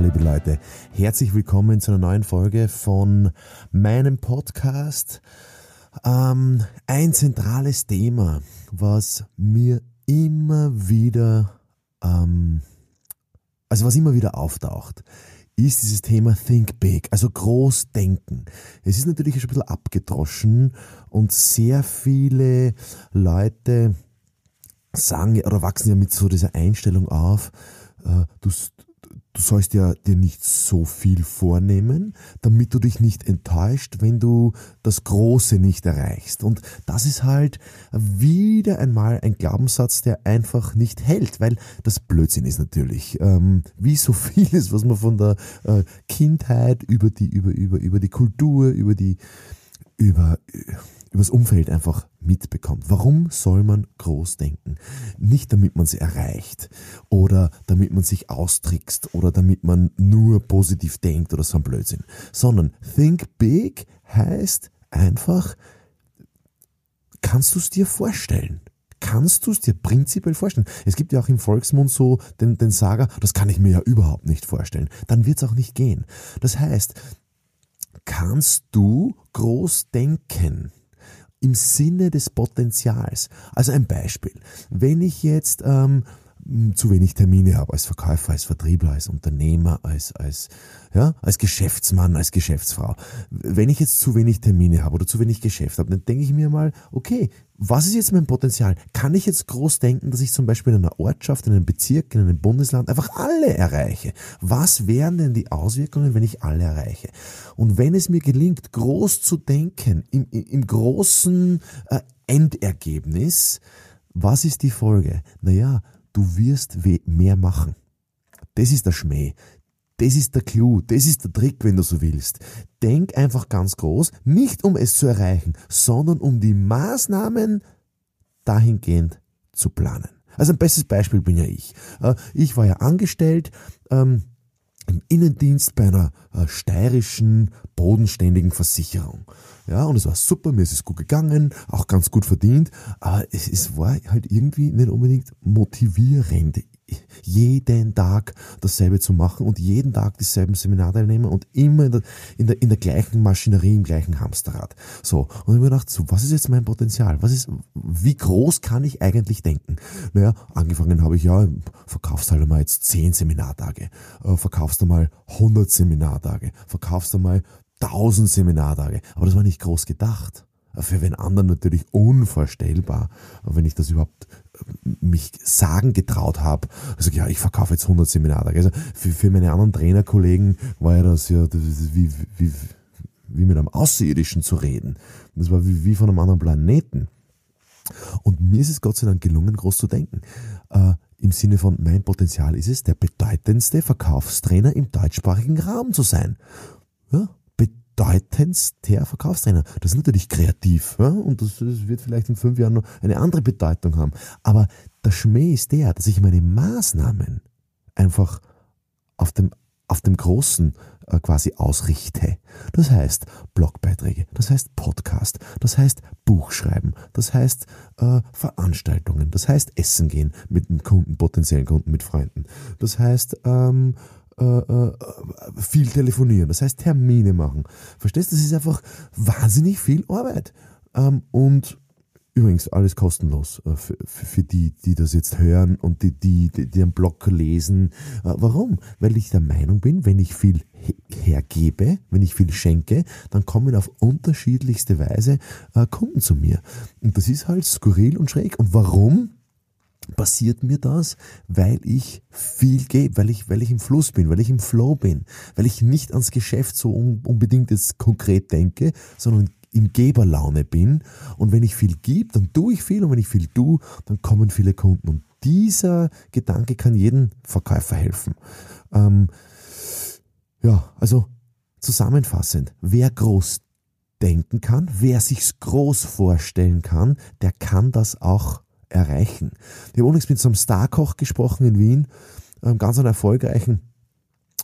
Liebe Leute, herzlich willkommen zu einer neuen Folge von meinem Podcast. Ähm, ein zentrales Thema, was mir immer wieder, ähm, also was immer wieder auftaucht, ist dieses Thema Think Big, also groß denken. Es ist natürlich schon ein bisschen abgedroschen und sehr viele Leute sagen oder wachsen ja mit so dieser Einstellung auf, äh, du sollst ja dir nicht so viel vornehmen, damit du dich nicht enttäuscht, wenn du das Große nicht erreichst. Und das ist halt wieder einmal ein Glaubenssatz, der einfach nicht hält, weil das Blödsinn ist natürlich, ähm, wie so vieles, was man von der äh, Kindheit über die, über, über, über die Kultur, über die, über, übers Umfeld einfach mitbekommt. Warum soll man groß denken? Nicht damit man sie erreicht oder damit man sich austrickst oder damit man nur positiv denkt oder so ein Blödsinn, sondern think big heißt einfach, kannst du es dir vorstellen? Kannst du es dir prinzipiell vorstellen? Es gibt ja auch im Volksmund so den, den Sager, das kann ich mir ja überhaupt nicht vorstellen. Dann wird es auch nicht gehen. Das heißt, kannst du groß denken? im Sinne des Potenzials. Also ein Beispiel. Wenn ich jetzt ähm, zu wenig Termine habe als Verkäufer, als Vertriebler, als Unternehmer, als, als, ja, als Geschäftsmann, als Geschäftsfrau. Wenn ich jetzt zu wenig Termine habe oder zu wenig Geschäft habe, dann denke ich mir mal, okay, was ist jetzt mein Potenzial? Kann ich jetzt groß denken, dass ich zum Beispiel in einer Ortschaft, in einem Bezirk, in einem Bundesland einfach alle erreiche? Was wären denn die Auswirkungen, wenn ich alle erreiche? Und wenn es mir gelingt, groß zu denken, im, im großen äh, Endergebnis, was ist die Folge? Naja, du wirst mehr machen. Das ist der Schmäh. Das ist der Clou, das ist der Trick, wenn du so willst. Denk einfach ganz groß, nicht um es zu erreichen, sondern um die Maßnahmen dahingehend zu planen. Also ein bestes Beispiel bin ja ich. Äh, ich war ja angestellt ähm, im Innendienst bei einer äh, steirischen, bodenständigen Versicherung. Ja, und es war super, mir ist es gut gegangen, auch ganz gut verdient, aber es, es war halt irgendwie nicht unbedingt motivierend jeden Tag dasselbe zu machen und jeden Tag dieselben Seminarteilnehmer und immer in der, in der, in der gleichen Maschinerie, im gleichen Hamsterrad. So. Und ich mir gedacht, so, was ist jetzt mein Potenzial? Was ist, wie groß kann ich eigentlich denken? Naja, angefangen habe ich ja, verkaufst halt einmal jetzt 10 Seminartage, äh, verkaufst einmal 100 Seminartage, verkaufst einmal 1000 Seminartage. Aber das war nicht groß gedacht für den anderen natürlich unvorstellbar, wenn ich das überhaupt äh, mich sagen getraut habe. Also ja, ich verkaufe jetzt 100 Seminare. Also für, für meine anderen Trainerkollegen war ja das ja das wie, wie, wie mit einem Außerirdischen zu reden. Das war wie, wie von einem anderen Planeten. Und mir ist es Gott sei Dank gelungen, groß zu denken. Äh, Im Sinne von, mein Potenzial ist es, der bedeutendste Verkaufstrainer im deutschsprachigen Raum zu sein. Ja, bedeutendster Verkaufstrainer. Das ist natürlich kreativ ja? und das, das, wird vielleicht in fünf Jahren noch eine andere Bedeutung haben. Aber der Schmäh ist der, dass ich meine Maßnahmen einfach auf dem, auf dem Großen äh, quasi ausrichte. Das heißt Blogbeiträge, das heißt Podcast, das heißt Buchschreiben, das heißt äh, Veranstaltungen, das heißt Essen gehen mit einem Kunden, potenziellen Kunden, mit Freunden. Das heißt ähm, äh, äh, viel telefonieren, das heißt Termine machen. Verstehst du? Das ist einfach wahnsinnig viel Arbeit. Ähm, und übrigens alles kostenlos äh, für, für, die, die das jetzt hören und die, die, die, einen Blog lesen. Äh, warum? Weil ich der Meinung bin, wenn ich viel hergebe, wenn ich viel schenke, dann kommen auf unterschiedlichste Weise äh, Kunden zu mir. Und das ist halt skurril und schräg. Und warum? Passiert mir das, weil ich viel gebe, weil ich, weil ich im Fluss bin, weil ich im Flow bin, weil ich nicht ans Geschäft so unbedingt jetzt konkret denke, sondern in Geberlaune bin. Und wenn ich viel gebe, dann tue ich viel und wenn ich viel tue, dann kommen viele Kunden. Und dieser Gedanke kann jedem Verkäufer helfen. Ähm, ja, also zusammenfassend, wer groß denken kann, wer sich's groß vorstellen kann, der kann das auch erreichen. Ich habe übrigens mit so einem Starkoch gesprochen in Wien, einem ganz einen erfolgreichen,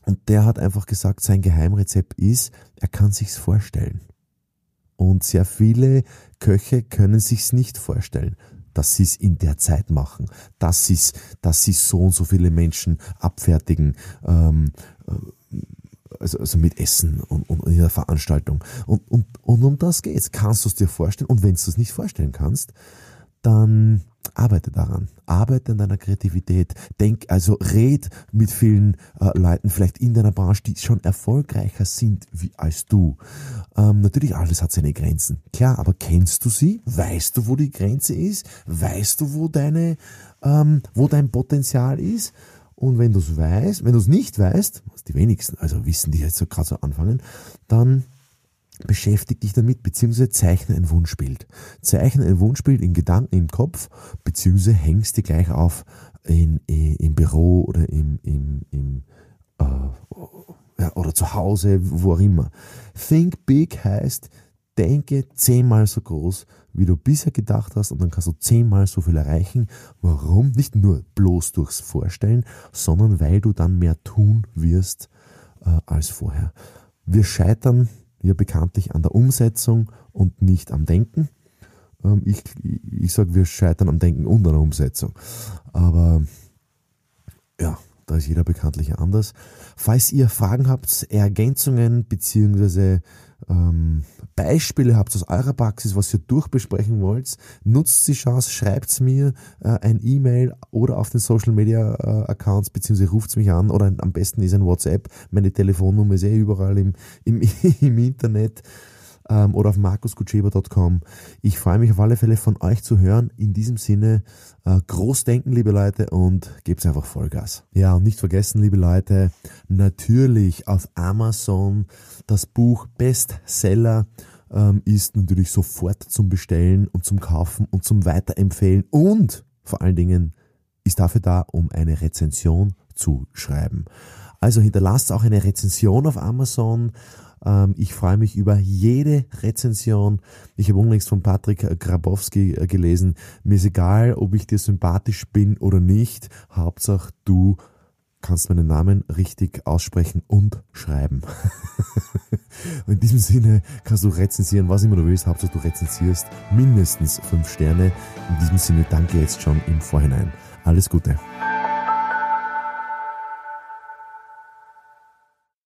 und der hat einfach gesagt, sein Geheimrezept ist, er kann sich's vorstellen. Und sehr viele Köche können sich's nicht vorstellen, dass sie es in der Zeit machen, dass sie dass sie so und so viele Menschen abfertigen, ähm, äh, also, also mit Essen und, und in der Veranstaltung. Und, und, und um das geht's. Kannst du es dir vorstellen? Und wenn du es nicht vorstellen kannst, dann arbeite daran, arbeite an deiner Kreativität, denk, also red mit vielen äh, Leuten vielleicht in deiner Branche, die schon erfolgreicher sind wie als du. Ähm, natürlich, alles hat seine Grenzen, klar, aber kennst du sie? Weißt du, wo die Grenze ist? Weißt du, wo deine, ähm, wo dein Potenzial ist? Und wenn du es weißt, wenn du es nicht weißt, was die wenigsten, also wissen die jetzt so gerade so anfangen, dann beschäftige dich damit, beziehungsweise zeichne ein Wunschbild. Zeichne ein Wunschbild in Gedanken im Kopf, beziehungsweise hängst dir gleich auf in, in, im Büro oder im, im, im äh, oder zu Hause, wo auch immer. Think big heißt, denke zehnmal so groß, wie du bisher gedacht hast und dann kannst du zehnmal so viel erreichen. Warum? Nicht nur bloß durchs Vorstellen, sondern weil du dann mehr tun wirst äh, als vorher. Wir scheitern ja bekanntlich an der Umsetzung und nicht am Denken. Ähm, ich ich sage, wir scheitern am Denken und an der Umsetzung. Aber ja, da ist jeder bekanntlich anders. Falls ihr Fragen habt, Ergänzungen beziehungsweise ähm, Beispiele habt aus eurer Praxis, was ihr durchbesprechen wollt, nutzt die Chance, schreibt mir äh, ein E-Mail oder auf den Social Media äh, Accounts, beziehungsweise ruft mich an oder am besten ist ein WhatsApp. Meine Telefonnummer ist eh überall im, im, im Internet ähm, oder auf markuskutscheba.com. Ich freue mich auf alle Fälle von euch zu hören. In diesem Sinne, äh, Großdenken, liebe Leute, und gebt einfach Vollgas. Ja, und nicht vergessen, liebe Leute, natürlich auf Amazon das Buch Bestseller ähm, ist natürlich sofort zum Bestellen und zum Kaufen und zum Weiterempfehlen und vor allen Dingen ist dafür da, um eine Rezension zu schreiben. Also hinterlasst auch eine Rezension auf Amazon ich freue mich über jede Rezension. Ich habe unlängst von Patrick Grabowski äh, gelesen. Mir ist egal, ob ich dir sympathisch bin oder nicht. Hauptsache du kannst meinen Namen richtig aussprechen und schreiben. In diesem Sinne kannst du rezensieren, was immer du willst. Hauptsache du rezensierst mindestens fünf Sterne. In diesem Sinne danke jetzt schon im Vorhinein. Alles Gute.